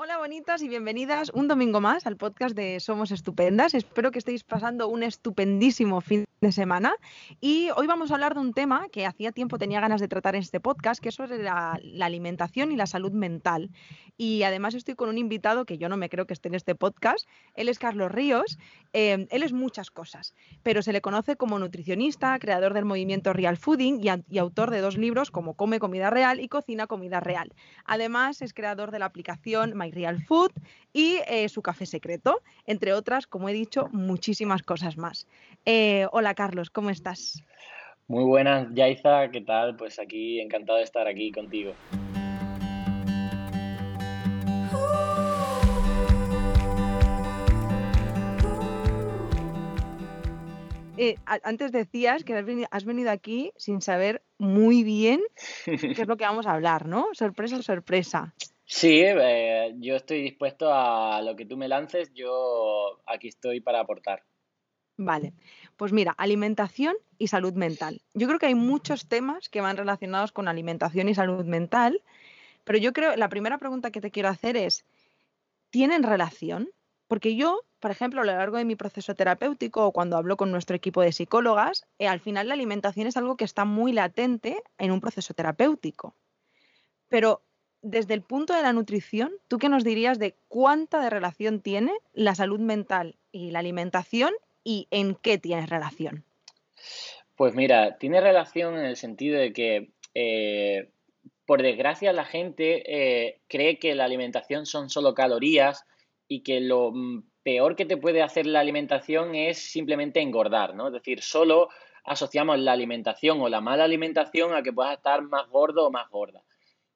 Hola bonitas y bienvenidas un domingo más al podcast de Somos Estupendas. Espero que estéis pasando un estupendísimo fin de semana y hoy vamos a hablar de un tema que hacía tiempo tenía ganas de tratar en este podcast, que es sobre la, alimentación y la salud mental. Y además estoy con un invitado que yo no me creo que esté en este podcast. Él es Carlos Ríos. Eh, él es muchas cosas, pero se le conoce como nutricionista, creador del movimiento Real Fooding y, y autor de dos libros como Come Comida Real y Cocina Comida Real. Además es creador de la aplicación Real Food y eh, su café secreto, entre otras, como he dicho, muchísimas cosas más. Eh, hola Carlos, ¿cómo estás? Muy buenas, Yaiza, ¿qué tal? Pues aquí encantado de estar aquí contigo. Eh, antes decías que has venido, aquí sin saber muy bien qué es lo que vamos a hablar, ¿no? Sorpresa, sorpresa. Sí, eh, yo estoy dispuesto a lo que tú me lances, yo aquí estoy para aportar. Vale, pues mira, alimentación y salud mental. Yo creo que hay muchos temas que van relacionados con alimentación y salud mental, pero yo creo, la primera pregunta que te quiero hacer es, ¿tienen relación? Porque yo, por ejemplo, a lo largo de mi proceso terapéutico o cuando hablo con nuestro equipo de psicólogas, eh, al final la alimentación es algo que está muy latente en un proceso terapéutico. Pero desde el punto de la nutrición, ¿tú qué nos dirías de cuánta de relación tiene la salud mental y la alimentación y en qué tiene relación? Pues mira, tiene relación en el sentido de que, eh, por desgracia, la gente eh, cree que la alimentación son solo calorías y que lo mm, peor que te puede hacer la alimentación es simplemente engordar, ¿no? Es decir, solo asociamos la alimentación o la mala alimentación a que puedas estar más gordo o más gorda.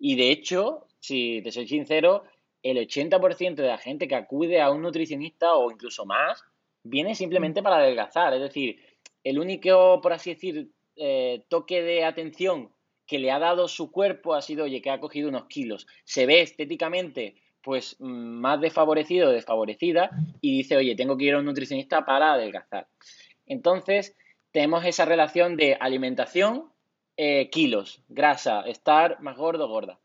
Y de hecho, si te soy sincero, el 80% de la gente que acude a un nutricionista o incluso más, viene simplemente mm. para adelgazar. Es decir, el único, por así decir, eh, toque de atención que le ha dado su cuerpo ha sido, oye, que ha cogido unos kilos. Se ve estéticamente, pues, más desfavorecido o desfavorecida y dice, oye, tengo que ir a un nutricionista para adelgazar. Entonces, tenemos esa relación de alimentación eh, kilos, grasa, estar más gordo, gorda.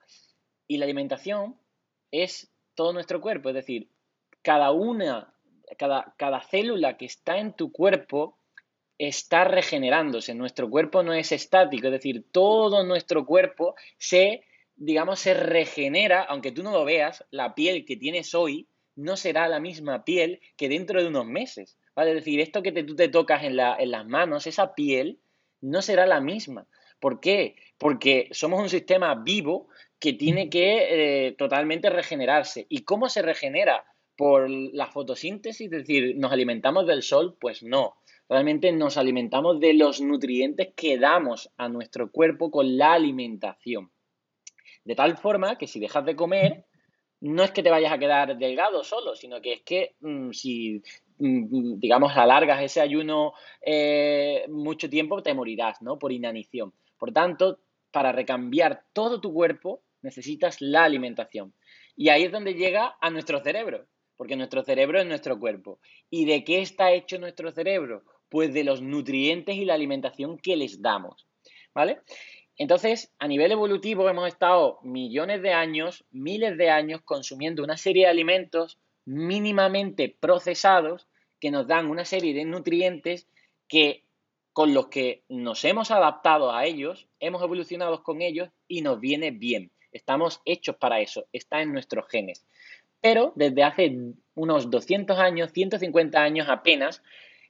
Y la alimentación es todo nuestro cuerpo, es decir, cada una, cada, cada célula que está en tu cuerpo está regenerándose. Nuestro cuerpo no es estático, es decir, todo nuestro cuerpo se, digamos, se regenera, aunque tú no lo veas, la piel que tienes hoy no será la misma piel que dentro de unos meses. ¿vale? Es decir, esto que tú te tocas en, la, en las manos, esa piel, no será la misma. ¿Por qué? Porque somos un sistema vivo que tiene que eh, totalmente regenerarse. ¿Y cómo se regenera? ¿Por la fotosíntesis? Es decir, ¿nos alimentamos del sol? Pues no. Realmente nos alimentamos de los nutrientes que damos a nuestro cuerpo con la alimentación. De tal forma que si dejas de comer, no es que te vayas a quedar delgado solo, sino que es que mm, si mm, digamos, alargas ese ayuno eh, mucho tiempo, te morirás, ¿no? Por inanición. Por tanto, para recambiar todo tu cuerpo necesitas la alimentación. Y ahí es donde llega a nuestro cerebro, porque nuestro cerebro es nuestro cuerpo. ¿Y de qué está hecho nuestro cerebro? Pues de los nutrientes y la alimentación que les damos. ¿Vale? Entonces, a nivel evolutivo hemos estado millones de años, miles de años consumiendo una serie de alimentos mínimamente procesados que nos dan una serie de nutrientes que con los que nos hemos adaptado a ellos, hemos evolucionado con ellos y nos viene bien. Estamos hechos para eso, está en nuestros genes. Pero desde hace unos 200 años, 150 años apenas,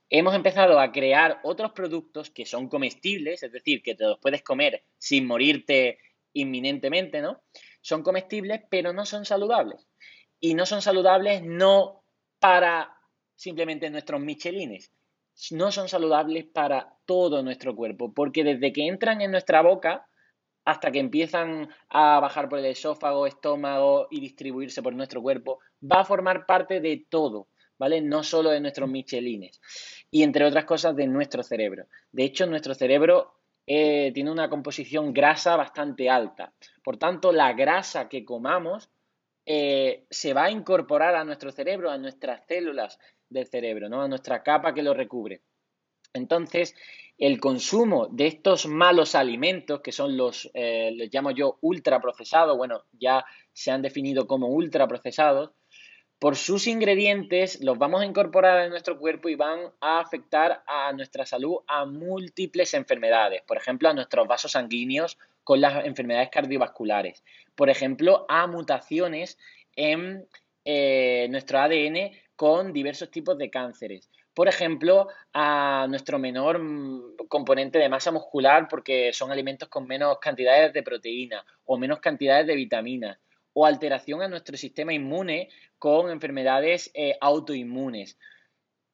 hemos empezado a crear otros productos que son comestibles, es decir, que te los puedes comer sin morirte inminentemente, ¿no? Son comestibles, pero no son saludables. Y no son saludables no para simplemente nuestros michelines, no son saludables para todo nuestro cuerpo, porque desde que entran en nuestra boca hasta que empiezan a bajar por el esófago, estómago y distribuirse por nuestro cuerpo, va a formar parte de todo, ¿vale? No solo de nuestros michelines y entre otras cosas de nuestro cerebro. De hecho, nuestro cerebro eh, tiene una composición grasa bastante alta. Por tanto, la grasa que comamos eh, se va a incorporar a nuestro cerebro, a nuestras células del cerebro, ¿no? a nuestra capa que lo recubre. Entonces, el consumo de estos malos alimentos, que son los, eh, les llamo yo ultraprocesados, bueno, ya se han definido como ultraprocesados, por sus ingredientes los vamos a incorporar en nuestro cuerpo y van a afectar a nuestra salud a múltiples enfermedades, por ejemplo, a nuestros vasos sanguíneos con las enfermedades cardiovasculares, por ejemplo, a mutaciones en eh, nuestro ADN con diversos tipos de cánceres. Por ejemplo, a nuestro menor mm, componente de masa muscular porque son alimentos con menos cantidades de proteína o menos cantidades de vitaminas o alteración a nuestro sistema inmune con enfermedades eh, autoinmunes.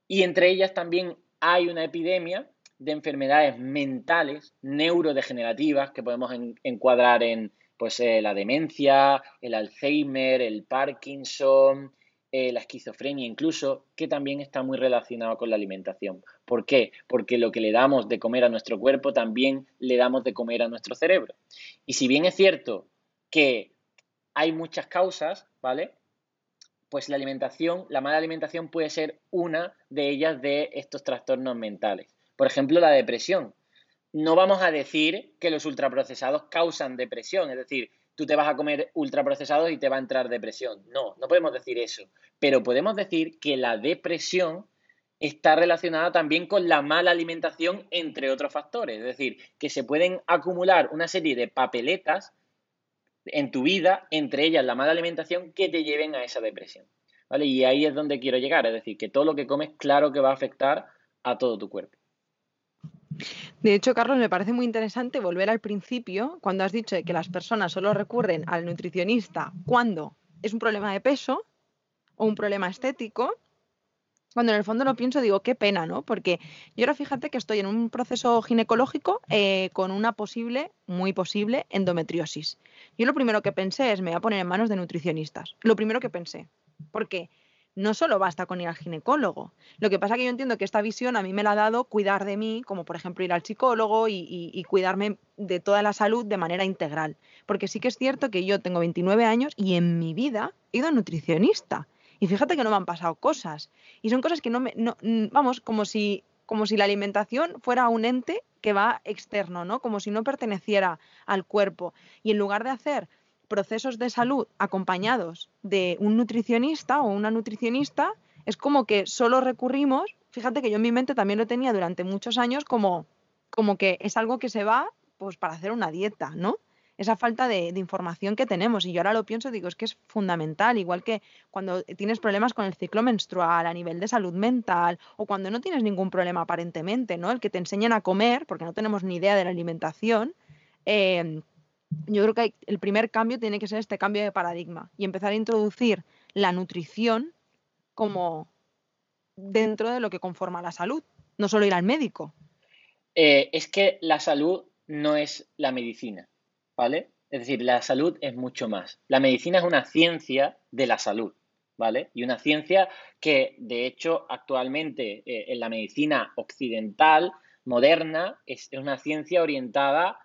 Y entre ellas también hay una epidemia de enfermedades mentales neurodegenerativas que podemos encuadrar en pues, eh, la demencia, el Alzheimer, el Parkinson, eh, la esquizofrenia incluso, que también está muy relacionado con la alimentación. ¿Por qué? Porque lo que le damos de comer a nuestro cuerpo también le damos de comer a nuestro cerebro. Y si bien es cierto que hay muchas causas, ¿vale? Pues la alimentación, la mala alimentación puede ser una de ellas de estos trastornos mentales. Por ejemplo, la depresión. No vamos a decir que los ultraprocesados causan depresión, es decir, tú te vas a comer ultraprocesados y te va a entrar depresión. No, no podemos decir eso. Pero podemos decir que la depresión está relacionada también con la mala alimentación, entre otros factores. Es decir, que se pueden acumular una serie de papeletas en tu vida, entre ellas la mala alimentación, que te lleven a esa depresión. ¿Vale? Y ahí es donde quiero llegar, es decir, que todo lo que comes, claro que va a afectar a todo tu cuerpo. De hecho, Carlos, me parece muy interesante volver al principio, cuando has dicho que las personas solo recurren al nutricionista cuando es un problema de peso o un problema estético, cuando en el fondo lo pienso, digo, qué pena, ¿no? Porque yo ahora fíjate que estoy en un proceso ginecológico eh, con una posible, muy posible, endometriosis. Yo lo primero que pensé es, me voy a poner en manos de nutricionistas. Lo primero que pensé. Porque no solo basta con ir al ginecólogo. Lo que pasa que yo entiendo que esta visión a mí me la ha dado cuidar de mí, como por ejemplo ir al psicólogo y, cuidarme de toda la salud de manera integral. Porque sí que es cierto que yo tengo 29 años y en mi vida he ido a nutricionista. Y fíjate que no me han pasado cosas. Y son cosas que no me, no, vamos, como si, como si la alimentación fuera un ente que va externo, ¿no? Como si no perteneciera al cuerpo. Y en lugar de hacer procesos de salud acompañados de un nutricionista o una nutricionista, es como que solo recurrimos, fíjate que yo en mi mente también lo tenía durante muchos años como, como que es algo que se va pues para hacer una dieta, ¿no? esa falta de, información que tenemos. Y yo ahora lo pienso, digo, es que es fundamental, igual que cuando tienes problemas con el ciclo menstrual, a nivel de salud mental, o cuando no tienes ningún problema aparentemente, ¿no? El que te enseñan a comer, porque no tenemos ni idea de la alimentación. Em, yo creo que el primer cambio tiene que ser este cambio de paradigma y empezar a introducir la nutrición como dentro de lo que conforma la salud, no solo ir al médico. Eh, es que la salud no es la medicina. ¿vale? Es decir, la salud es mucho más. La medicina es una ciencia de la salud, ¿vale? Y una ciencia que, de hecho, actualmente eh, en la medicina occidental, moderna, es una ciencia orientada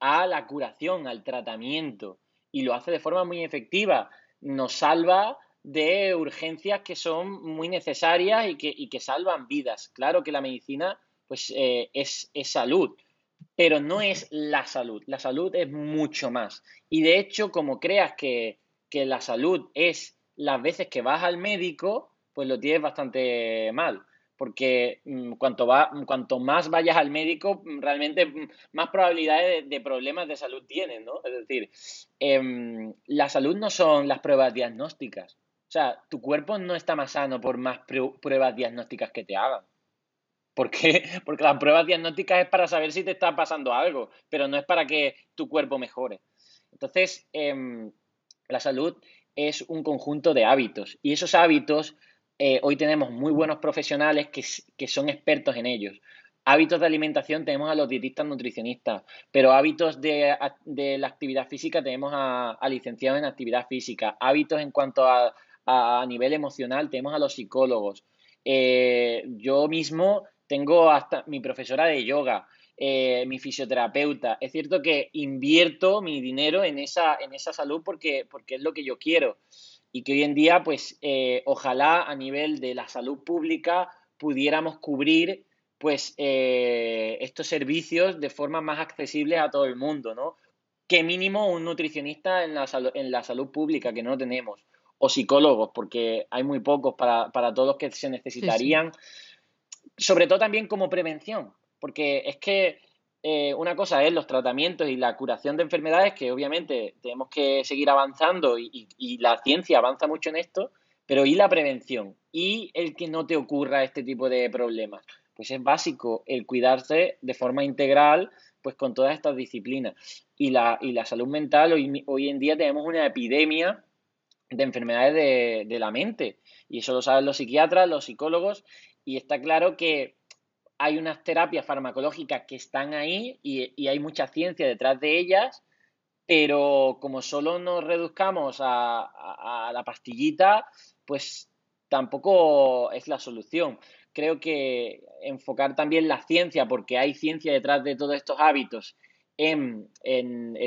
a la curación, al tratamiento, y lo hace de forma muy efectiva. Nos salva de urgencias que son muy necesarias y que, salvan vidas. Claro que la medicina pues, eh, es, es salud, pero no es la salud. La salud es mucho más. Y de hecho, como creas que, la salud es las veces que vas al médico, pues lo tienes bastante mal. Porque mm, cuanto, más vayas al médico, mm, realmente mm, más probabilidades de, problemas de salud tienes, ¿no? Es decir, em, la salud no son las pruebas diagnósticas. O sea, tu cuerpo no está más sano por más pruebas diagnósticas que te hagan. ¿Por qué? Porque las pruebas diagnósticas es para saber si te está pasando algo, pero no es para que tu cuerpo mejore. Entonces, em, la salud es un conjunto de hábitos y esos hábitos, eh, hoy tenemos muy buenos profesionales que, son expertos en ellos. Hábitos de alimentación tenemos a los dietistas nutricionistas, pero hábitos de, la actividad física tenemos a, licenciados en actividad física. Hábitos en cuanto a, nivel emocional tenemos a los psicólogos. Eh, yo mismo tengo hasta mi profesora de yoga, eh, mi fisioterapeuta. Es cierto que invierto mi dinero en esa, en esa salud porque, porque es lo que yo quiero. Y que hoy en día, pues, eh, ojalá a nivel de la salud pública pudiéramos cubrir pues eh, estos servicios de forma más accesible a todo el mundo, ¿no? Que mínimo un nutricionista en la, en la salud pública, que no tenemos, o psicólogos, porque hay muy pocos para, todos los que se necesitarían, sobre todo también como prevención, porque es que eh, una cosa es los tratamientos y la curación de enfermedades, que obviamente tenemos que seguir avanzando y, y la ciencia avanza mucho en esto, pero ¿y la prevención? ¿Y el que no te ocurra este tipo de problemas? pues es básico el cuidarse de forma integral, pues con todas estas disciplinas. Y la, y la salud mental, hoy, hoy en día tenemos una epidemia de enfermedades de, la mente. Y eso lo saben los psiquiatras, los psicólogos, y está claro que hay unas terapias farmacológicas que están ahí y, hay mucha ciencia detrás de ellas, pero como solo nos reduzcamos a, la pastillita, pues tampoco es la solución creo que enfocar también la ciencia, porque hay ciencia detrás de todos estos hábitos, en,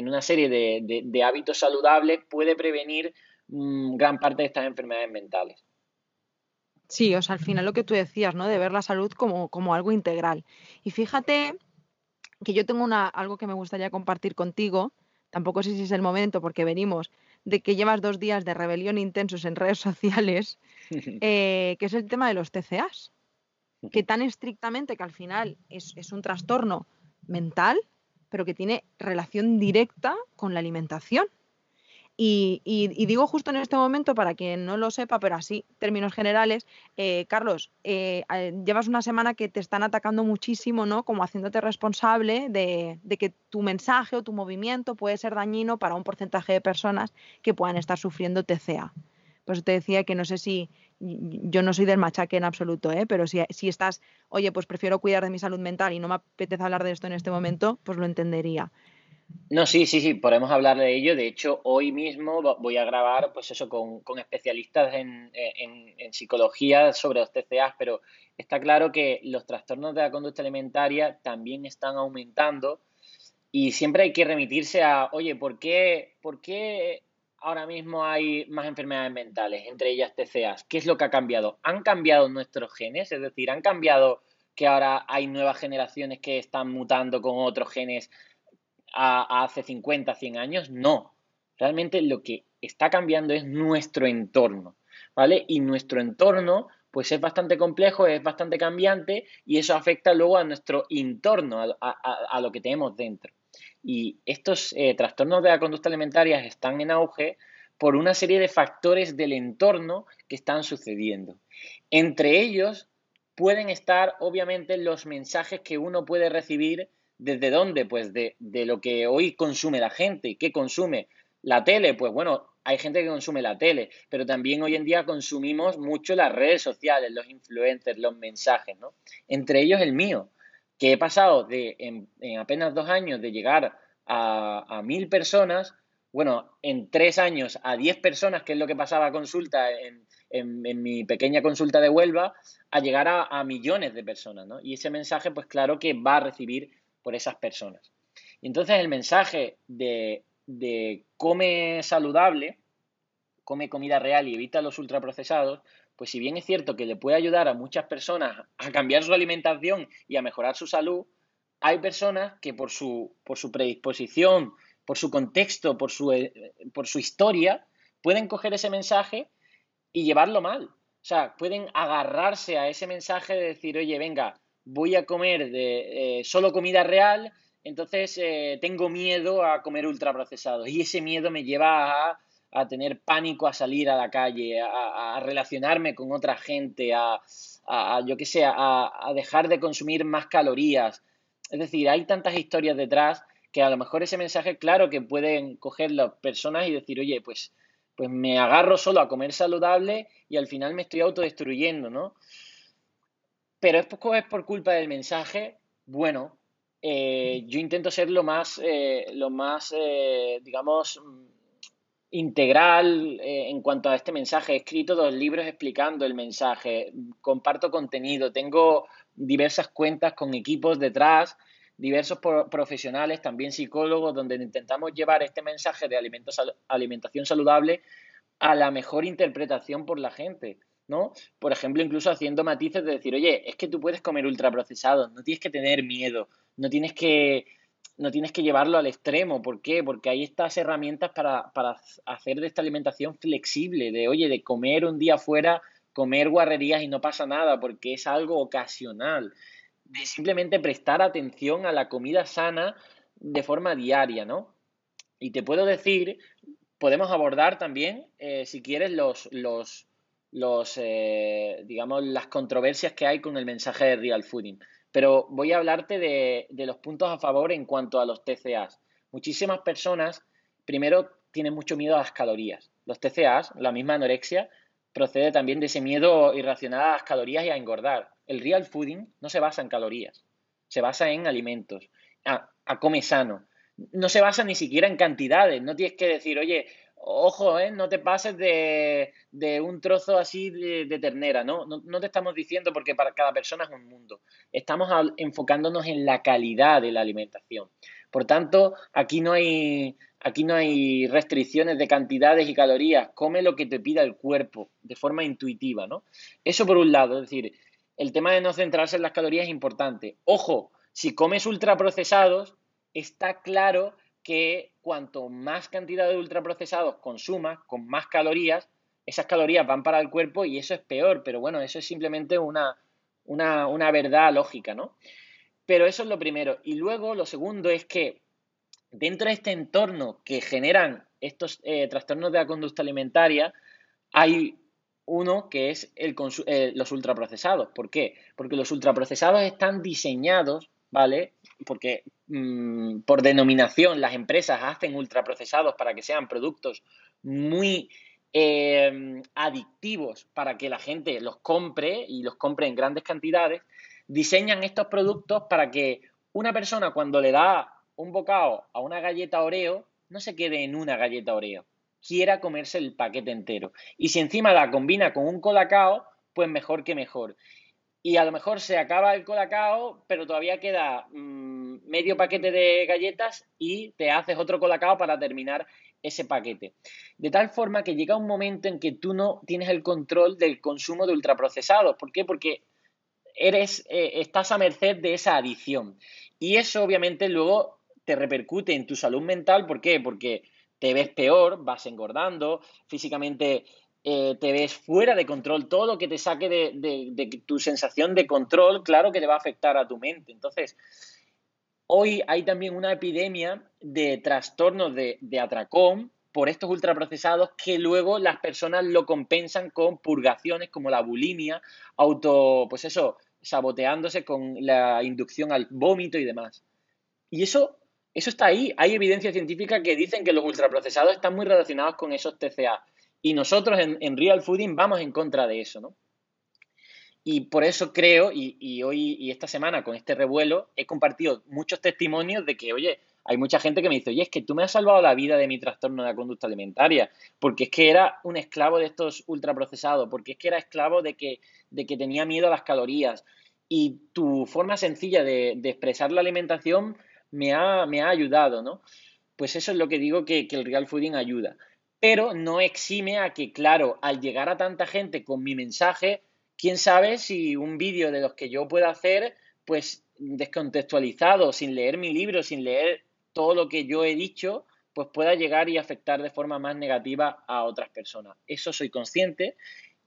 una serie de, hábitos saludables, puede prevenir mm, gran parte de estas enfermedades mentales. Sí, o sea, al final lo que tú decías, ¿no? De ver la salud como, como algo integral. Y fíjate que yo tengo una, algo que me gustaría compartir contigo, tampoco sé si es el momento porque venimos de que llevas dos días de rebelión intensos en redes sociales, eh, que es el tema de los TCAs que tan estrictamente que al final es, un trastorno mental, pero que tiene relación directa con la alimentación. Y, digo justo en este momento, para quien no lo sepa, pero así, términos generales, eh, Carlos, eh, llevas una semana que te están atacando muchísimo, ¿no? Como haciéndote responsable de, que tu mensaje o tu movimiento puede ser dañino para un porcentaje de personas que puedan estar sufriendo TCA. Pues te decía que no sé si, yo no soy del machaque en absoluto, ¿eh? pero si, si estás, oye, pues prefiero cuidar de mi salud mental y no me apetece hablar de esto en este momento, pues lo entendería. No, sí, sí, sí, podemos hablar de ello. De hecho, hoy mismo voy a grabar, pues eso, con, especialistas en, psicología sobre los TCA, pero está claro que los trastornos de la conducta alimentaria también están aumentando y siempre hay que remitirse a, oye, ¿por qué, por qué ahora mismo hay más enfermedades mentales, entre ellas TCAs. ¿Qué es lo que ha cambiado? ¿Han cambiado nuestros genes? Es decir, ¿han cambiado que ahora hay nuevas generaciones que están mutando con otros genes a, hace 50, 100 años? No. Realmente lo que está cambiando es nuestro entorno, ¿vale? Y nuestro entorno pues es bastante complejo, es bastante cambiante y eso afecta luego a nuestro entorno, a lo que tenemos dentro. Y estos eh, trastornos de la conducta alimentaria están en auge por una serie de factores del entorno que están sucediendo. Entre ellos pueden estar, obviamente, los mensajes que uno puede recibir desde dónde, pues de, de lo que hoy consume la gente. ¿Qué consume? La tele, pues bueno, hay gente que consume la tele, pero también hoy en día consumimos mucho las redes sociales, los influencers, los mensajes, ¿no? Entre ellos el mío que he pasado de en, apenas dos años de llegar a, mil personas, bueno, en tres años a diez personas, que es lo que pasaba a consulta en, mi pequeña consulta de Huelva, a llegar a, millones de personas, ¿no? Y ese mensaje, pues claro que va a recibir por esas personas. Y entonces el mensaje de, de come saludable, come comida real y evita los ultraprocesados, pues si bien es cierto que le puede ayudar a muchas personas a cambiar su alimentación y a mejorar su salud, hay personas que por su, por su predisposición, por su contexto, por su, eh, por su historia, pueden coger ese mensaje y llevarlo mal. O sea, pueden agarrarse a ese mensaje de decir, oye, venga, voy a comer de eh, solo comida real, entonces eh, tengo miedo a comer ultraprocesados. Y ese miedo me lleva a a tener pánico a salir a la calle, a, relacionarme con otra gente, a, yo que sé, a, dejar de consumir más calorías. Es decir, hay tantas historias detrás que a lo mejor ese mensaje, claro que pueden coger las personas y decir, oye, pues, pues me agarro solo a comer saludable y al final me estoy autodestruyendo, ¿no? Pero es, es por culpa del mensaje, bueno, eh, yo intento ser lo más, eh, lo más eh, digamos, integral en cuanto a este mensaje. He escrito dos libros explicando el mensaje, comparto contenido, tengo diversas cuentas con equipos detrás, diversos profesionales, también psicólogos, donde intentamos llevar este mensaje de alimentación saludable a la mejor interpretación por la gente. ¿No? Por ejemplo, incluso haciendo matices de decir, oye, es que tú puedes comer ultraprocesados, no tienes que tener miedo, no tienes que, no tienes que llevarlo al extremo. ¿Por qué? Porque hay estas herramientas para, para hacer de esta alimentación flexible, de, oye, de comer un día fuera, comer guarrerías y no pasa nada, porque es algo ocasional, de simplemente prestar atención a la comida sana de forma diaria, ¿no? Y te puedo decir, podemos abordar también, eh, si quieres, los, los, los eh, digamos, las controversias que hay con el mensaje de Real Fooding. Pero voy a hablarte de, de los puntos a favor en cuanto a los TCAs. Muchísimas personas, primero, tienen mucho miedo a las calorías. Los TCAs, la misma anorexia, procede también de ese miedo irracional a las calorías y a engordar. El real fooding no se basa en calorías, se basa en alimentos, a, a come sano. No se basa ni siquiera en cantidades, no tienes que decir, oye, ojo, ¿eh? no te pases de, un trozo así de, ternera, ¿no? ¿no? te estamos diciendo porque para cada persona es un mundo. Estamos enfocándonos en la calidad de la alimentación. Por tanto, aquí no hay, aquí no hay restricciones de cantidades y calorías. Come lo que te pida el cuerpo de forma intuitiva, ¿no? Eso por un lado, es decir, el tema de no centrarse en las calorías es importante. Ojo, si comes ultraprocesados, está claro que cuanto más cantidad de ultraprocesados consumas, con más calorías, esas calorías van para el cuerpo y eso es peor, pero bueno, eso es simplemente una, una, verdad lógica, ¿no? Pero eso es lo primero. Y luego lo segundo es que dentro de este entorno que generan estos eh, trastornos de la conducta alimentaria, hay uno que es el eh, los ultraprocesados. ¿Por qué? Porque los ultraprocesados están diseñados, ¿vale? Porque Mm, por denominación las empresas hacen ultraprocesados para que sean productos muy em, adictivos para que la gente los compre y los compre en grandes cantidades, diseñan estos productos para que una persona cuando le da un bocado a una galleta Oreo no se quede en una galleta Oreo, quiera comerse el paquete entero. Y si encima la combina con un colacao, pues mejor que mejor y a lo mejor se acaba el colacao, pero todavía queda mm, medio paquete de galletas y te haces otro colacao para terminar ese paquete. De tal forma que llega un momento en que tú no tienes el control del consumo de ultraprocesados. ¿Por qué? Porque eres, eh, estás a merced de esa adicción. Y eso obviamente luego te repercute en tu salud mental. ¿Por qué? Porque te ves peor, vas engordando, físicamente eh, te ves fuera de control, todo lo que te saque de, tu sensación de control, claro que te va a afectar a tu mente. Entonces, hoy hay también una epidemia de trastornos de, atracón por estos ultraprocesados que luego las personas lo compensan con purgaciones como la bulimia, auto, pues eso, saboteándose con la inducción al vómito y demás. Y eso, eso está ahí. Hay evidencia científica que dicen que los ultraprocesados están muy relacionados con esos TCA. Y nosotros en, Real Fooding vamos en contra de eso, ¿no? Y por eso creo, y, hoy y esta semana con este revuelo, he compartido muchos testimonios de que, oye, hay mucha gente que me dice, oye, es que tú me has salvado la vida de mi trastorno de la conducta alimentaria, porque es que era un esclavo de estos ultraprocesados, porque es que era esclavo de que, de que tenía miedo a las calorías. Y tu forma sencilla de, expresar la alimentación me ha, me ha, ayudado, ¿no? Pues eso es lo que digo que, que el Real Fooding ayuda pero no exime a que, claro, al llegar a tanta gente con mi mensaje, quién sabe si un vídeo de los que yo pueda hacer, pues descontextualizado, sin leer mi libro, sin leer todo lo que yo he dicho, pues pueda llegar y afectar de forma más negativa a otras personas. Eso soy consciente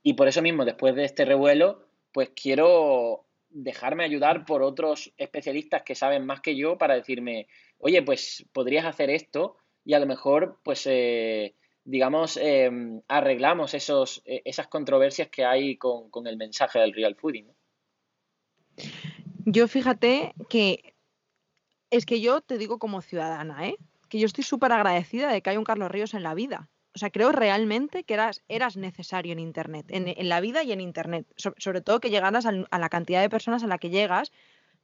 y por eso mismo, después de este revuelo, pues quiero dejarme ayudar por otros especialistas que saben más que yo para decirme, oye, pues podrías hacer esto y a lo mejor, pues... Eh, digamos, em, arreglamos esos, e, esas controversias que hay con, el mensaje del real fooding. Yo fíjate que es que yo te digo como ciudadana, ¿eh? que yo estoy súper agradecida de que hay un Carlos Ríos en la vida. O sea, creo realmente que eras, eras necesario en Internet, en, la vida y en Internet. sobre todo que llegaras a la cantidad de personas a la que llegas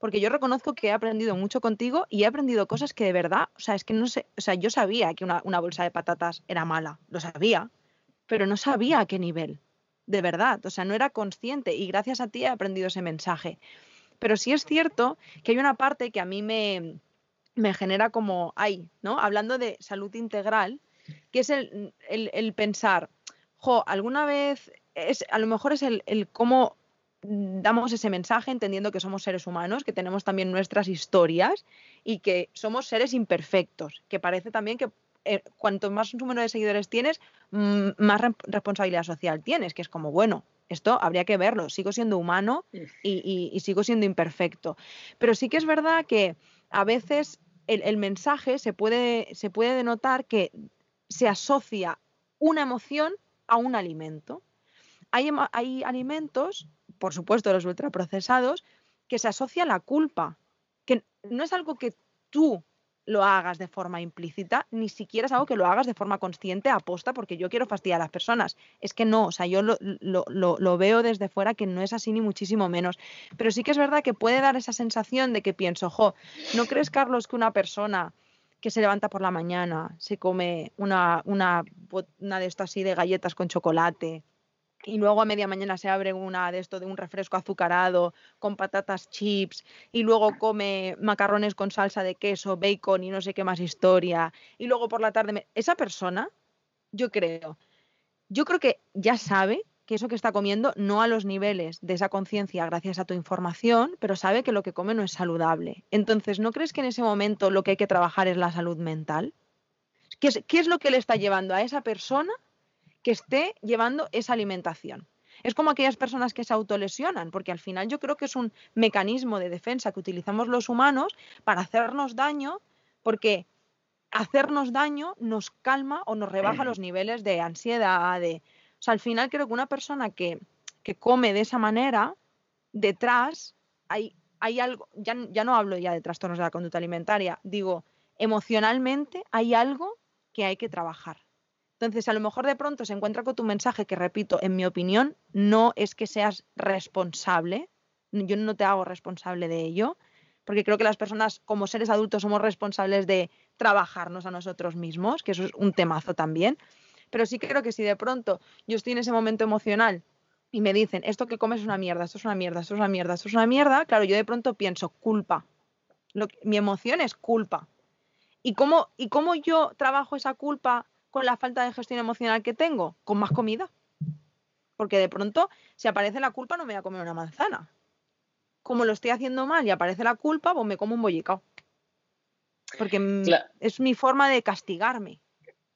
porque yo reconozco que he aprendido mucho contigo y he aprendido cosas que de verdad, o sea, es que no sé, o sea, yo sabía que una, bolsa de patatas era mala, lo sabía, pero no sabía a qué nivel, de verdad, o sea, no era consciente y gracias a ti he aprendido ese mensaje. Pero sí es cierto que hay una parte que a mí me, me genera como, ay, ¿no? Hablando de salud integral, que es el, el, el pensar, jo, alguna vez es, a lo mejor es el, el cómo damos ese mensaje entendiendo que somos seres humanos, que tenemos también nuestras historias y que somos seres imperfectos, que parece también que eh, cuanto más número de seguidores tienes, mm, más responsabilidad social tienes, que es como, bueno, esto habría que verlo, sigo siendo humano y, sigo siendo imperfecto. Pero sí que es verdad que a veces el, mensaje se puede, se puede denotar que se asocia una emoción a un alimento. Hay, hay alimentos, por supuesto los ultraprocesados, que se asocia a la culpa, que no es algo que tú lo hagas de forma implícita, ni siquiera es algo que lo hagas de forma consciente, aposta, porque yo quiero fastidiar a las personas. Es que no, o sea, yo lo, lo, veo desde fuera que no es así ni muchísimo menos. Pero sí que es verdad que puede dar esa sensación de que pienso, ojo, ¿no crees, Carlos, que una persona que se levanta por la mañana, se come una, una, una de estas así de galletas con chocolate, y luego a media mañana se abre una de esto de un refresco azucarado con patatas chips y luego come macarrones con salsa de queso, bacon y no sé qué más historia y luego por la tarde esa persona yo creo yo creo que ya sabe que eso que está comiendo no a los niveles de esa conciencia gracias a tu información, pero sabe que lo que come no es saludable. Entonces, ¿no crees que en ese momento lo que hay que trabajar es la salud mental? ¿Qué es, qué es lo que le está llevando a esa persona que esté llevando esa alimentación. Es como aquellas personas que se autolesionan, porque al final yo creo que es un mecanismo de defensa que utilizamos los humanos para hacernos daño, porque hacernos daño nos calma o nos rebaja los niveles de ansiedad, de... O sea, al final creo que una persona que, que come de esa manera, detrás hay, hay algo, ya, ya no hablo ya de trastornos de la conducta alimentaria, digo, emocionalmente hay algo que hay que trabajar. Entonces, a lo mejor de pronto se encuentra con tu mensaje que, repito, en mi opinión, no es que seas responsable, yo no te hago responsable de ello, porque creo que las personas como seres adultos somos responsables de trabajarnos a nosotros mismos, que eso es un temazo también, pero sí creo que si de pronto yo estoy en ese momento emocional y me dicen, esto que comes es una mierda, esto es una mierda, esto es una mierda, esto es una mierda, claro, yo de pronto pienso culpa. mi emoción es culpa. ¿Y cómo, ¿Y cómo yo trabajo esa culpa con la falta de gestión emocional que tengo? Con más comida. Porque de pronto, si aparece la culpa, no me voy a comer una manzana. Como lo estoy haciendo mal y aparece la culpa, pues me como un bollicao. Porque es mi forma de castigarme.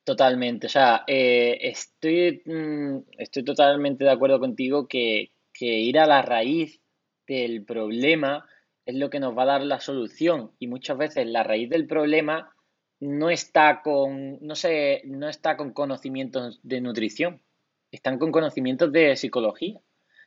Totalmente. O sea, eh, estoy, mm, estoy totalmente de acuerdo contigo que, que ir a la raíz del problema es lo que nos va a dar la solución. Y muchas veces la raíz del problema no está con, no sé, no está con conocimientos de nutrición, están con conocimientos de psicología,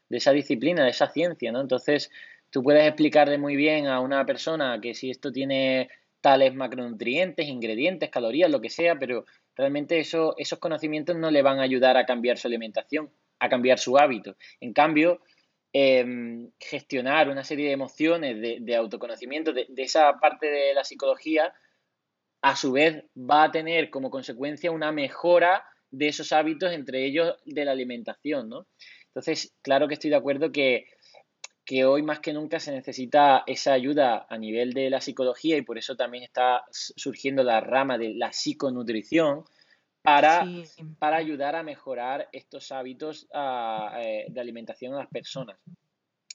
de esa disciplina, de esa ciencia, ¿no? Entonces, tú puedes explicarle muy bien a una persona que si esto tiene tales macronutrientes, ingredientes, calorías, lo que sea, pero realmente eso, esos conocimientos no le van a ayudar a cambiar su alimentación, a cambiar su hábito. En cambio, em, gestionar una serie de emociones, de, autoconocimiento, de, esa parte de la psicología, a su vez va a tener como consecuencia una mejora de esos hábitos, entre ellos de la alimentación, ¿no? Entonces, claro que estoy de acuerdo que, hoy más que nunca se necesita esa ayuda a nivel de la psicología y por eso también está surgiendo la rama de la psiconutrición para, para ayudar a mejorar estos hábitos eh, de alimentación a las personas.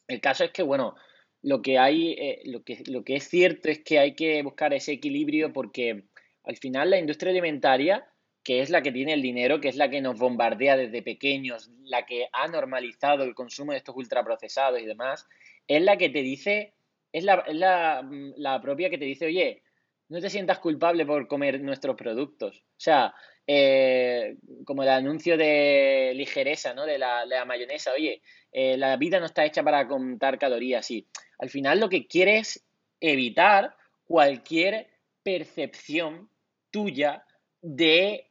El caso es que, bueno, lo que hay, eh, lo, que, lo que es cierto es que hay que buscar ese equilibrio porque al final la industria alimentaria, que es la que tiene el dinero, que es la que nos bombardea desde pequeños, la que ha normalizado el consumo de estos ultraprocesados y demás, es la que te dice, es la, es la, la propia que te dice, oye, no te sientas culpable por comer nuestros productos. O sea, eh, como el anuncio de ligereza, ¿no? De la, de la mayonesa, oye, eh, la vida no está hecha para contar calorías, sí. Al final lo que quieres es evitar cualquier percepción tuya de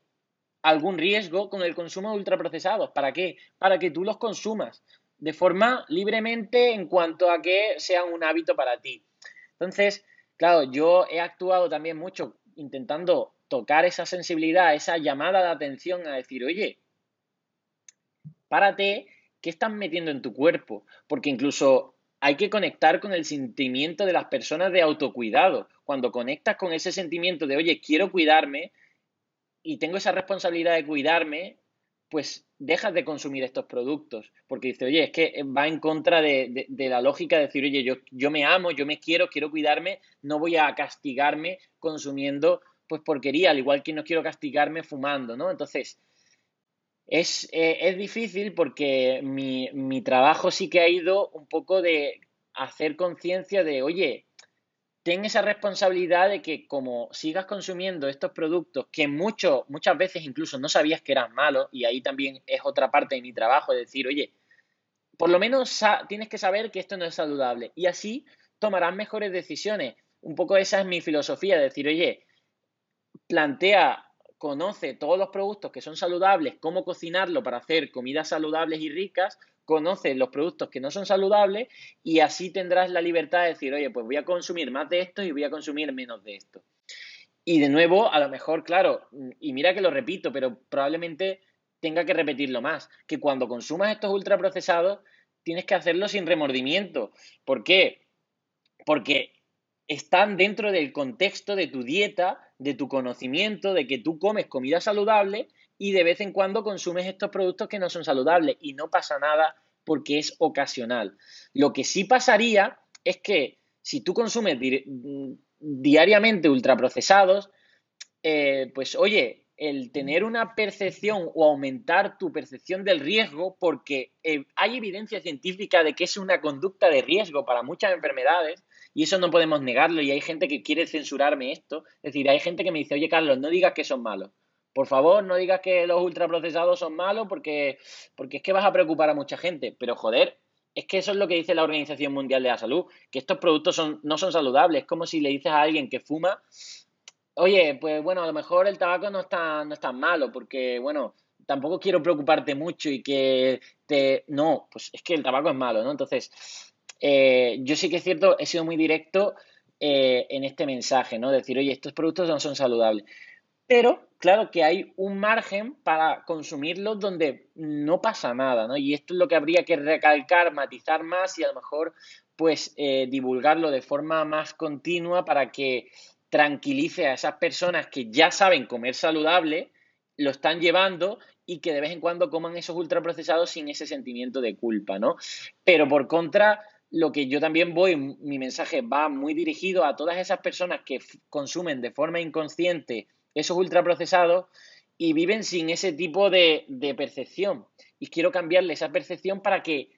algún riesgo con el consumo de ultraprocesados. ¿Para qué? Para que tú los consumas de forma libremente en cuanto a que sean un hábito para ti. Entonces, claro, yo he actuado también mucho intentando tocar esa sensibilidad, esa llamada de atención a decir, oye, párate, ¿qué estás metiendo en tu cuerpo? Porque incluso hay que conectar con el sentimiento de las personas de autocuidado. Cuando conectas con ese sentimiento de, oye, quiero cuidarme y tengo esa responsabilidad de cuidarme, pues dejas de consumir estos productos, porque dice, oye, es que va en contra de, la lógica de decir, oye, yo me amo, yo me quiero, quiero cuidarme, no voy a castigarme consumiendo pues porquería, al igual que no quiero castigarme fumando, ¿no? Entonces, es, eh, es difícil porque mi, mi trabajo sí que ha ido un poco de hacer conciencia de, oye, ten esa responsabilidad de que como sigas consumiendo estos productos que mucho, muchas veces incluso no sabías que eran malos, y ahí también es otra parte de mi trabajo, de decir, oye, por lo menos tienes que saber que esto no es saludable y así tomarás mejores decisiones. Un poco esa es mi filosofía, de decir, oye, plantea, conoce todos los productos que son saludables, cómo cocinarlo para hacer comidas saludables y ricas, conoces los productos que no son saludables y así tendrás la libertad de decir, oye, pues voy a consumir más de esto y voy a consumir menos de esto. Y de nuevo, a lo mejor, claro, y mira que lo repito, pero probablemente tenga que repetirlo más, que cuando consumas estos ultraprocesados tienes que hacerlo sin remordimiento. ¿Por qué? Porque están dentro del contexto de tu dieta, de tu conocimiento, de que tú comes comida saludable y de vez en cuando consumes estos productos que no son saludables y no pasa nada porque es ocasional. Lo que sí pasaría es que si tú consumes diariamente ultraprocesados, eh, pues oye, el tener una percepción o aumentar tu percepción del riesgo, porque eh, hay evidencia científica de que es una conducta de riesgo para muchas enfermedades, y eso no podemos negarlo, y hay gente que quiere censurarme esto, es decir, hay gente que me dice, oye Carlos, no digas que son malos. Por favor, no digas que los ultraprocesados son malos porque, porque es que vas a preocupar a mucha gente. Pero joder, es que eso es lo que dice la Organización Mundial de la Salud, que estos productos son, no son saludables. Es como si le dices a alguien que fuma, oye, pues bueno, a lo mejor el tabaco no está, no es tan malo, porque bueno, tampoco quiero preocuparte mucho y que te... No, pues es que el tabaco es malo, ¿no? Entonces, eh, yo sí que es cierto, he sido muy directo eh, en este mensaje, ¿no? Decir, oye, estos productos no son saludables. Pero claro que hay un margen para consumirlos donde no pasa nada, ¿no? Y esto es lo que habría que recalcar, matizar más y a lo mejor pues eh, divulgarlo de forma más continua para que tranquilice a esas personas que ya saben comer saludable, lo están llevando y que de vez en cuando coman esos ultraprocesados sin ese sentimiento de culpa, ¿no? Pero por contra, lo que yo también voy, mi mensaje va muy dirigido a todas esas personas que consumen de forma inconsciente esos ultraprocesados y viven sin ese tipo de, percepción. Y quiero cambiarle esa percepción para que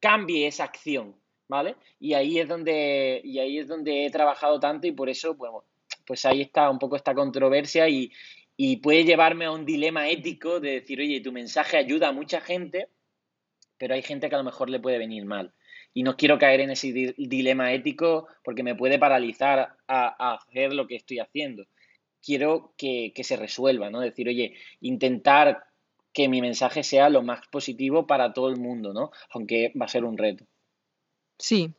cambie esa acción, ¿vale? Y ahí es donde, y ahí es donde he trabajado tanto y por eso, bueno, pues ahí está un poco esta controversia y, y puede llevarme a un dilema ético de decir, oye, tu mensaje ayuda a mucha gente, pero hay gente que a lo mejor le puede venir mal. Y no quiero caer en ese dilema ético porque me puede paralizar a hacer lo que estoy haciendo quiero que, se resuelva, ¿no? Decir, oye, intentar que mi mensaje sea lo más positivo para todo el mundo, ¿no? Aunque va a ser un reto. Sí.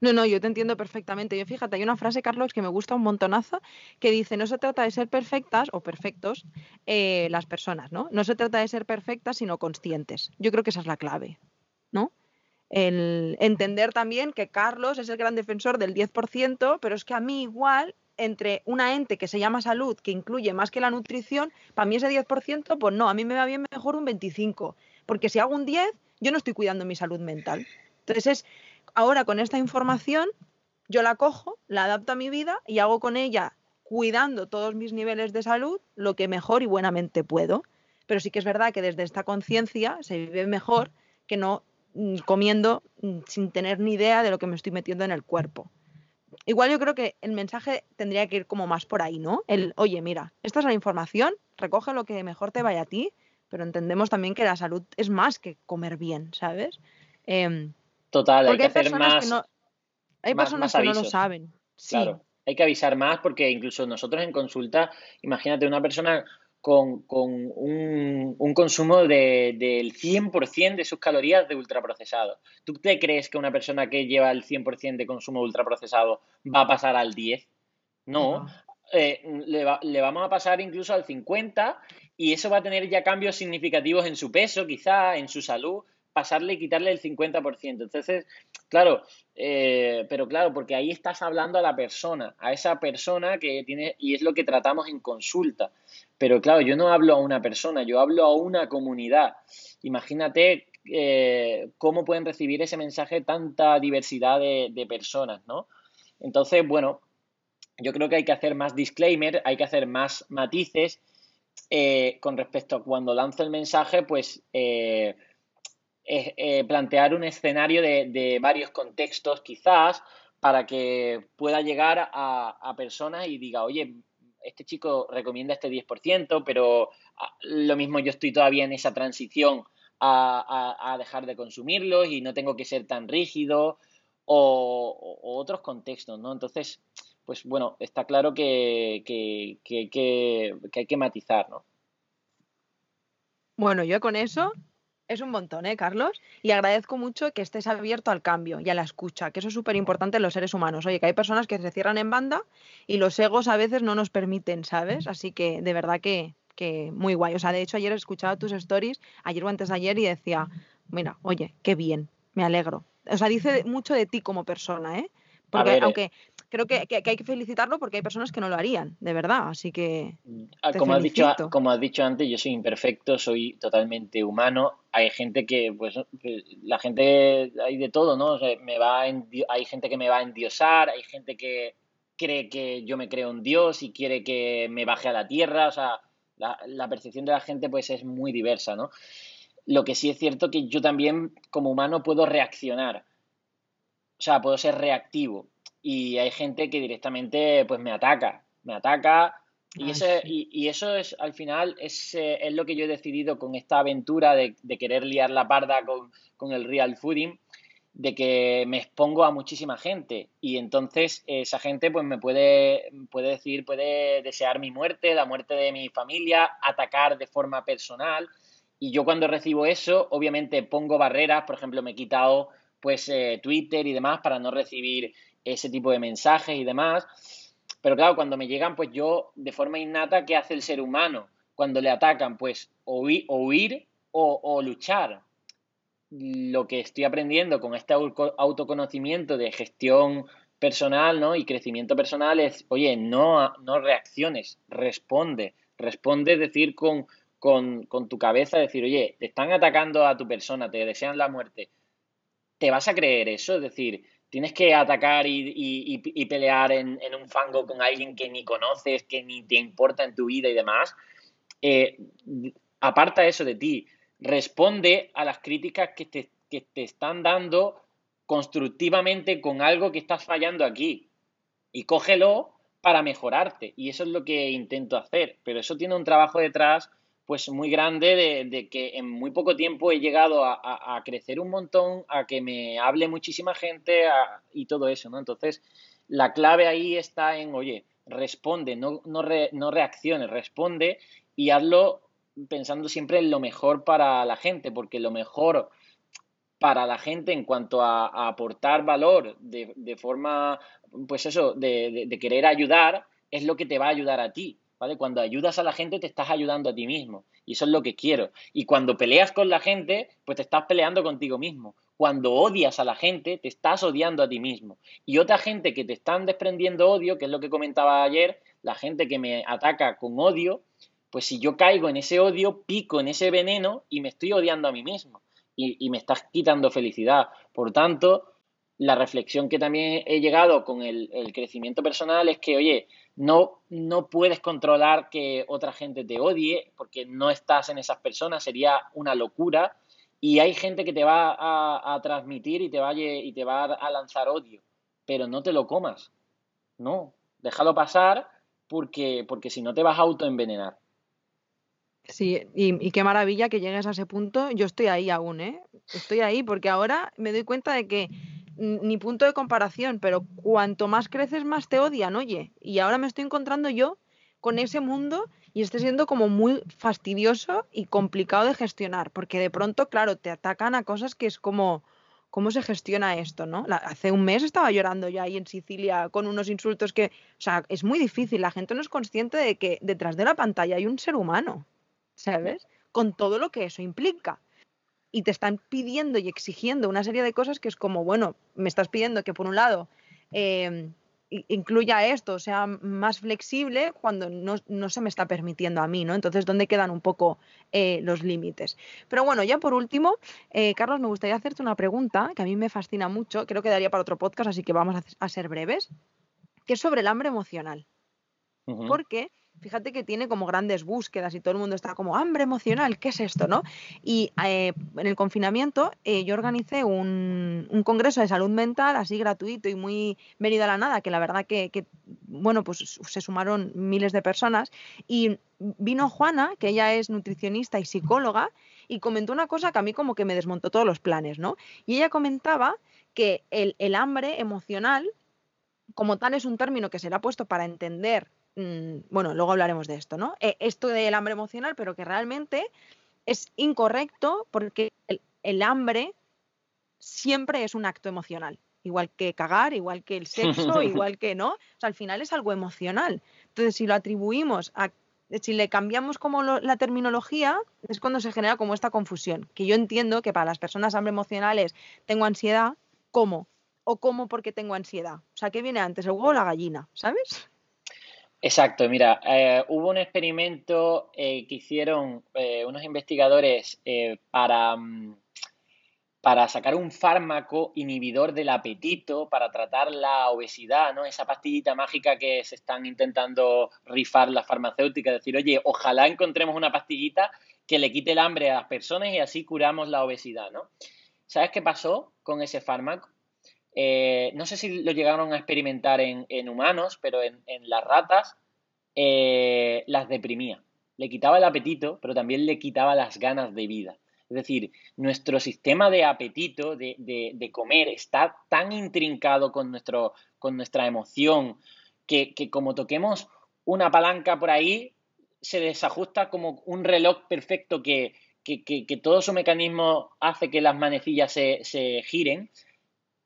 No, no, yo te entiendo perfectamente. Yo fíjate, hay una frase, Carlos, que me gusta un montonazo, que dice, no se trata de ser perfectas o perfectos eh, las personas, ¿no? No se trata de ser perfectas, sino conscientes. Yo creo que esa es la clave, ¿no? El entender también que Carlos es el gran defensor del 10%, pero es que a mí igual entre una ente que se llama salud, que incluye más que la nutrición, para mí ese 10%, pues no, a mí me va bien mejor un 25%, porque si hago un 10, yo no estoy cuidando mi salud mental. Entonces es, ahora con esta información, yo la cojo, la adapto a mi vida y hago con ella, cuidando todos mis niveles de salud, lo que mejor y buenamente puedo. Pero sí que es verdad que desde esta conciencia se vive mejor que no comiendo mm, sin tener ni idea de lo que me estoy metiendo en el cuerpo. Igual yo creo que el mensaje tendría que ir como más por ahí, ¿no? El, oye, mira, esta es la información, recoge lo que mejor te vaya a ti, pero entendemos también que la salud es más que comer bien, ¿sabes? Em, Total, hay que hacer más. hay personas que no lo saben. Claro, hay que avisar más porque incluso nosotros en consulta, imagínate una persona con, un, consumo del 100% de sus calorías de ultraprocesado. ¿Tú te crees que una persona que lleva el 100% de consumo de ultraprocesado va a pasar al 10? No, eh, le, le, vamos a pasar incluso al 50 y eso va a tener ya cambios significativos en su peso, quizá, en su salud, pasarle y quitarle el 50%. Entonces, claro, eh, pero claro, porque ahí estás hablando a la persona, a esa persona que tiene, y es lo que tratamos en consulta. Pero claro, yo no hablo a una persona, yo hablo a una comunidad. Imagínate eh, cómo pueden recibir ese mensaje tanta diversidad de, personas, ¿no? Entonces, bueno, yo creo que hay que hacer más disclaimer, hay que hacer más matices eh, con respecto a cuando lanzo el mensaje, pues eh, plantear un escenario de, varios contextos quizás para que pueda llegar a, personas y diga, oye, este chico recomienda este 10%, pero ah, lo mismo yo estoy todavía en esa transición a, dejar de consumirlos y no tengo que ser tan rígido o, otros contextos, ¿no? Entonces, pues bueno, está claro que, que, hay que matizar, ¿no? Bueno, yo con eso es un montón, ¿eh, Carlos? Y agradezco mucho que estés abierto al cambio y a la escucha, que eso es súper importante en los seres humanos. Oye, que hay personas que se cierran en banda y los egos a veces no nos permiten, ¿sabes? Así que de verdad que, que muy guay. O sea, de hecho ayer he escuchado tus stories, ayer o antes de ayer, y decía, mira, oye, qué bien, me alegro. O sea, dice mucho de ti como persona, ¿eh? Porque eh, aunque creo que, hay que felicitarlo porque hay personas que no lo harían, de verdad. Así que. Mm, ah, como, has dicho, como has dicho antes, yo soy imperfecto, soy totalmente humano. Hay gente que, pues, la gente, hay de todo, ¿no? me va hay gente que me va a endiosar, hay gente que cree que yo me creo un dios y quiere que me baje a la tierra. O sea, la, la percepción de la gente, pues, es muy diversa, ¿no? Lo que sí es cierto que yo también, como humano, puedo reaccionar. O sea, puedo ser reactivo y hay gente que directamente pues me ataca, me ataca. Y, ese, y, eso es al final es, eh, es, lo que yo he decidido con esta aventura de, querer liar la parda con, el real fooding, de que me expongo a muchísima gente. Y entonces esa gente pues me puede, puede decir, puede desear mi muerte, la muerte de mi familia, atacar de forma personal. Y yo cuando recibo eso obviamente pongo barreras, por ejemplo me he quitado pues eh, Twitter y demás para no recibir ese tipo de mensajes y demás. Pero claro, cuando me llegan, pues yo, de forma innata, ¿qué hace el ser humano? Cuando le atacan, pues o huir, o, luchar. Lo que estoy aprendiendo con este autoconocimiento de gestión personal ¿no? y crecimiento personal es, oye, no, no reacciones, responde. Responde, es decir, con, con, con tu cabeza, decir, oye, te están atacando a tu persona, te desean la muerte. ¿Te vas a creer eso? Es decir, tienes que atacar y, pelear en, un fango con alguien que ni conoces, que ni te importa en tu vida y demás, eh, aparta eso de ti. Responde a las críticas que te, que te están dando constructivamente con algo que estás fallando aquí. Y cógelo para mejorarte. Y eso es lo que intento hacer. Pero eso tiene un trabajo detrás pues muy grande de, que en muy poco tiempo he llegado a, crecer un montón, a que me hable muchísima gente y todo eso, ¿no? Entonces, la clave ahí está en, oye, responde, no, no, no reacciones, responde y hazlo pensando siempre en lo mejor para la gente, porque lo mejor para la gente en cuanto a, aportar valor de, de, forma, pues eso, de, de querer ayudar, es lo que te va a ayudar a ti. Cuando ayudas a la gente te estás ayudando a ti mismo y eso es lo que quiero. Y cuando peleas con la gente, pues te estás peleando contigo mismo. Cuando odias a la gente, te estás odiando a ti mismo. Y otra gente que te están desprendiendo odio, que es lo que comentaba ayer, la gente que me ataca con odio, pues si yo caigo en ese odio, pico en ese veneno y me estoy odiando a mí mismo. Y, me estás quitando felicidad. Por tanto, la reflexión que también he llegado con el, el crecimiento personal es que, oye, no, no puedes controlar que otra gente te odie porque no estás en esas personas, sería una locura. Y hay gente que te va a, transmitir y te, va a, y te va a lanzar odio, pero no te lo comas. No, déjalo pasar porque, porque si no te vas a autoenvenenar. Sí, y, y, qué maravilla que llegues a ese punto. Yo estoy ahí aún, ¿eh? Estoy ahí porque ahora me doy cuenta de que ni punto de comparación, pero cuanto más creces, más te odian, oye. Y ahora me estoy encontrando yo con ese mundo y está siendo como muy fastidioso y complicado de gestionar, porque de pronto, claro, te atacan a cosas que es como, ¿cómo se gestiona esto, no? hace un mes estaba llorando ya ahí en Sicilia con unos insultos que, o sea, es muy difícil, la gente no es consciente de que detrás de la pantalla hay un ser humano, ¿sabes? Con todo lo que eso implica. Y te están pidiendo y exigiendo una serie de cosas que es como, bueno, me estás pidiendo que por un lado em, incluya esto, sea más flexible cuando no, se me está permitiendo a mí, ¿no? Entonces, ¿dónde quedan un poco eh, los límites? Pero bueno, ya por último, eh, Carlos, me gustaría hacerte una pregunta que a mí me fascina mucho, creo que daría para otro podcast, así que vamos a, ser breves, que es sobre el hambre emocional. Porque fíjate que tiene como grandes búsquedas y todo el mundo está como hambre emocional, ¿qué es esto? ¿no? Y eh, en el confinamiento eh, yo organicé un, congreso de salud mental así gratuito y muy venido a la nada, que la verdad que, bueno, pues se sumaron miles de personas y vino Juana, que ella es nutricionista y psicóloga, y comentó una cosa que a mí como que me desmontó todos los planes, ¿no? Y ella comentaba que el, el hambre emocional como tal es un término que será puesto para entender Mm, bueno, luego hablaremos de esto, ¿no? Eh, esto del hambre emocional, pero que realmente es incorrecto porque el, hambre siempre es un acto emocional igual que cagar, igual que el sexo, igual que no. O sea, al final es algo emocional. Entonces, si lo atribuimos a, si le cambiamos como la terminología, es cuando se genera como esta confusión. Que yo entiendo que para las personas hambre emocional es tengo ansiedad, ¿cómo? O cómo porque tengo ansiedad. O sea, ¿qué viene antes, el huevo o la gallina? ¿Sabes? Exacto, mira, eh, hubo un experimento eh, que hicieron eh, unos investigadores para, mm, para sacar un fármaco inhibidor del apetito para tratar la obesidad, ¿no? Esa pastillita mágica que se están intentando rifar las farmacéuticas, decir, oye, ojalá encontremos una pastillita que le quite el hambre a las personas y así curamos la obesidad, ¿no? ¿Sabes qué pasó con ese fármaco? Eh, no sé si lo llegaron a experimentar en, humanos, pero en, las ratas eh, las deprimía. Le quitaba el apetito, pero también le quitaba las ganas de vida. Es decir, nuestro sistema de apetito, de, comer, está tan intrincado con, nuestra emoción que, como toquemos una palanca por ahí, se desajusta como un reloj perfecto que, todo su mecanismo hace que las manecillas se giren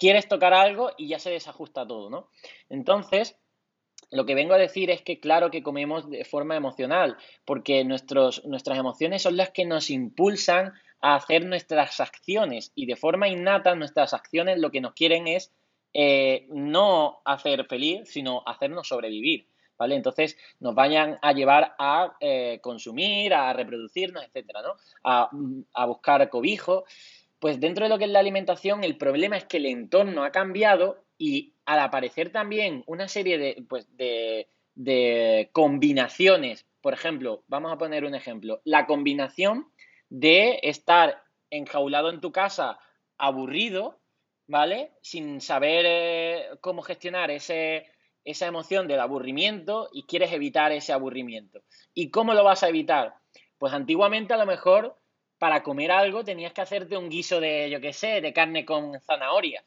quieres tocar algo y ya se desajusta todo, ¿no? Entonces, lo que vengo a decir es que claro que comemos de forma emocional, porque nuestros, nuestras emociones son las que nos impulsan a hacer nuestras acciones y de forma innata nuestras acciones lo que nos quieren es eh, no hacer feliz, sino hacernos sobrevivir. ¿Vale? Entonces nos vayan a llevar a eh, consumir, a reproducirnos, etcétera, ¿no? A, a buscar cobijo. Pues dentro de lo que es la alimentación, el problema es que el entorno ha cambiado y al aparecer también una serie de, pues, de, combinaciones, por ejemplo, vamos a poner un ejemplo, la combinación de estar enjaulado en tu casa aburrido, ¿vale? Sin saber eh, cómo gestionar ese, esa emoción del aburrimiento y quieres evitar ese aburrimiento. ¿Y cómo lo vas a evitar? Pues antiguamente a lo mejor para comer algo tenías que hacerte un guiso de, yo qué sé, de carne con zanahoria.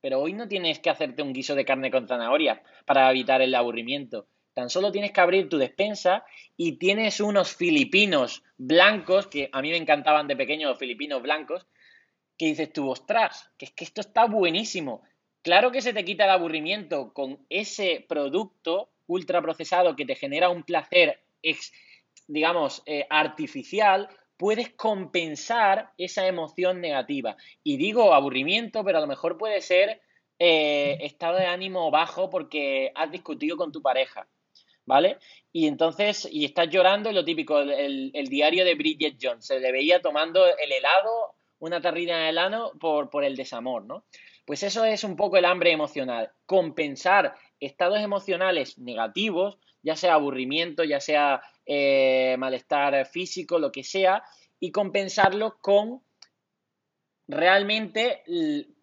Pero hoy no tienes que hacerte un guiso de carne con zanahoria para evitar el aburrimiento. Tan solo tienes que abrir tu despensa y tienes unos filipinos blancos, que a mí me encantaban de pequeño los filipinos blancos, que dices tú, ostras, que es que esto está buenísimo. Claro que se te quita el aburrimiento con ese producto ultraprocesado que te genera un placer, digamos, eh, artificial, puedes compensar esa emoción negativa. Y digo aburrimiento, pero a lo mejor puede ser eh, estado de ánimo bajo porque has discutido con tu pareja. ¿Vale? Y entonces, y estás llorando, lo típico, el, diario de Bridget Jones, se le veía tomando el helado, una tarrina de helado por, por el desamor, ¿no? Pues eso es un poco el hambre emocional, compensar estados emocionales negativos, ya sea aburrimiento, ya sea eh, malestar físico, lo que sea, y compensarlo con realmente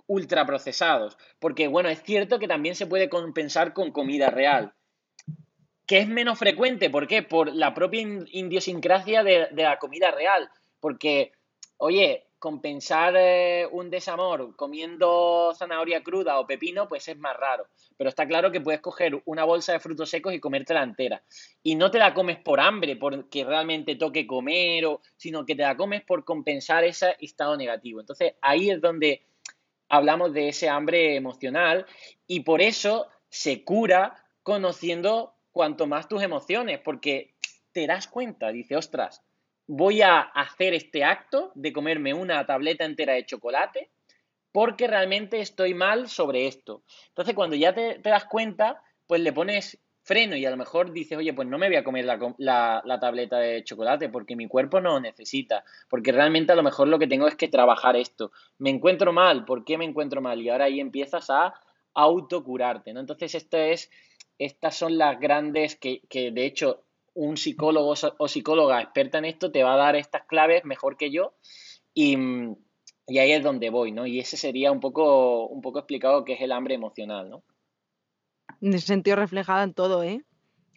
ultraprocesados. Porque, bueno, es cierto que también se puede compensar con comida real, que es menos frecuente. ¿Por qué? Por la propia idiosincrasia de, de la comida real. Porque, oye, compensar eh, un desamor comiendo zanahoria cruda o pepino, pues es más raro. Pero está claro que puedes coger una bolsa de frutos secos y comértela entera. Y no te la comes por hambre, porque realmente toque comer, o, sino que te la comes por compensar ese estado negativo. Entonces ahí es donde hablamos de ese hambre emocional y por eso se cura conociendo cuanto más tus emociones, porque te das cuenta, dice, ostras, voy a hacer este acto de comerme una tableta entera de chocolate porque realmente estoy mal sobre esto. Entonces, cuando ya te, das cuenta, pues le pones freno y a lo mejor dices, oye, pues no me voy a comer la, tableta de chocolate porque mi cuerpo no necesita, porque realmente a lo mejor lo que tengo es que trabajar esto. Me encuentro mal, ¿por qué me encuentro mal? Y ahora ahí empiezas a autocurarte, ¿no? Entonces, esto es, estas son las grandes que, que de hecho un psicólogo o psicóloga experta en esto te va a dar estas claves mejor que yo y, ahí es donde voy, ¿no? Y ese sería un poco, un poco explicado qué es el hambre emocional, ¿no? En ese sentido reflejada en todo, ¿eh?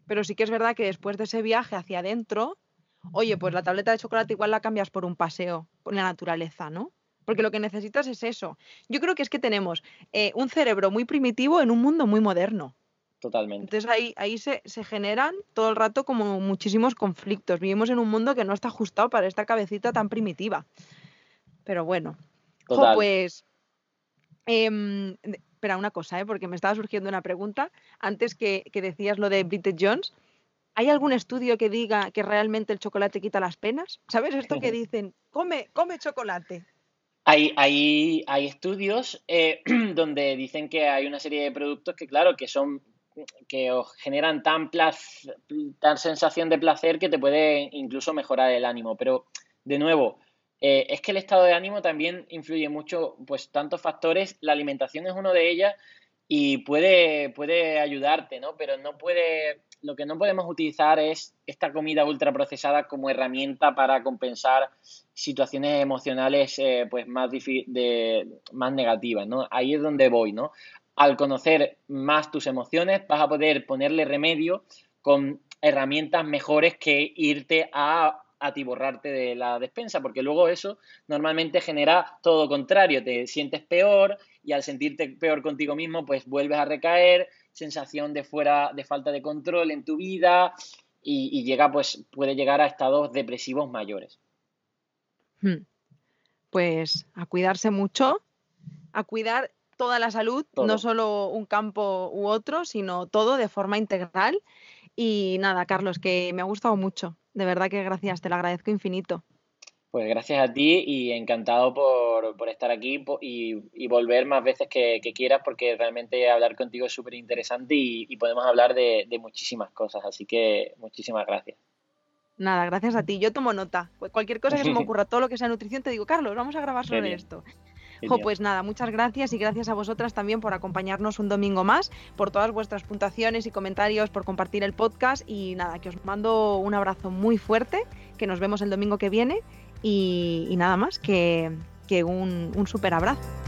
Pero sí que es verdad que después de ese viaje hacia adentro, oye, pues la tableta de chocolate igual la cambias por un paseo por la naturaleza, ¿no? Porque lo que necesitas es eso. Yo creo que es que tenemos eh, un cerebro muy primitivo en un mundo muy moderno. Totalmente. Entonces ahí, ahí se, generan todo el rato como muchísimos conflictos. Vivimos en un mundo que no está ajustado para esta cabecita tan primitiva. Pero bueno. pues. Em, espera, una cosa, ¿eh? porque me estaba surgiendo una pregunta. Antes que, decías lo de Bridget Jones, ¿hay algún estudio que diga que realmente el chocolate quita las penas? ¿Sabes esto que dicen? Come, come chocolate. Hay, hay, hay estudios eh, donde dicen que hay una serie de productos que, claro, que son que os generan tan, tan sensación de placer que te puede incluso mejorar el ánimo. Pero, de nuevo, eh, es que el estado de ánimo también influye mucho, pues tantos factores, la alimentación es uno de ellas y puede, puede ayudarte, ¿no? Pero no puede, lo que no podemos utilizar es esta comida ultraprocesada como herramienta para compensar situaciones emocionales eh, pues más, más negativas, ¿no? Ahí es donde voy, ¿no? Al conocer más tus emociones, vas a poder ponerle remedio con herramientas mejores que irte a atiborrarte de la despensa, porque luego eso normalmente genera todo lo contrario, te sientes peor y al sentirte peor contigo mismo, pues vuelves a recaer, sensación de fuera, de falta de control en tu vida y, llega, pues, puede llegar a estados depresivos mayores. Hmm. Pues a cuidarse mucho, a cuidar toda la salud, no solo un campo u otro, sino todo de forma integral. Y nada, Carlos, que me ha gustado mucho. De verdad que gracias, te lo agradezco infinito. Pues gracias a ti y encantado por, estar aquí y, volver más veces que, quieras porque realmente hablar contigo es súper interesante y, podemos hablar de, muchísimas cosas. Así que muchísimas gracias. Nada, gracias a ti. Yo tomo nota. Cualquier cosa que se me ocurra, todo lo que sea nutrición, te digo, Carlos, vamos a grabar sobre esto pues nada, muchas gracias y gracias a vosotras también por acompañarnos un domingo más, por todas vuestras puntuaciones y comentarios, por compartir el podcast y nada, que os mando un abrazo muy fuerte, que nos vemos el domingo que viene y, nada más, que, un, un súper abrazo.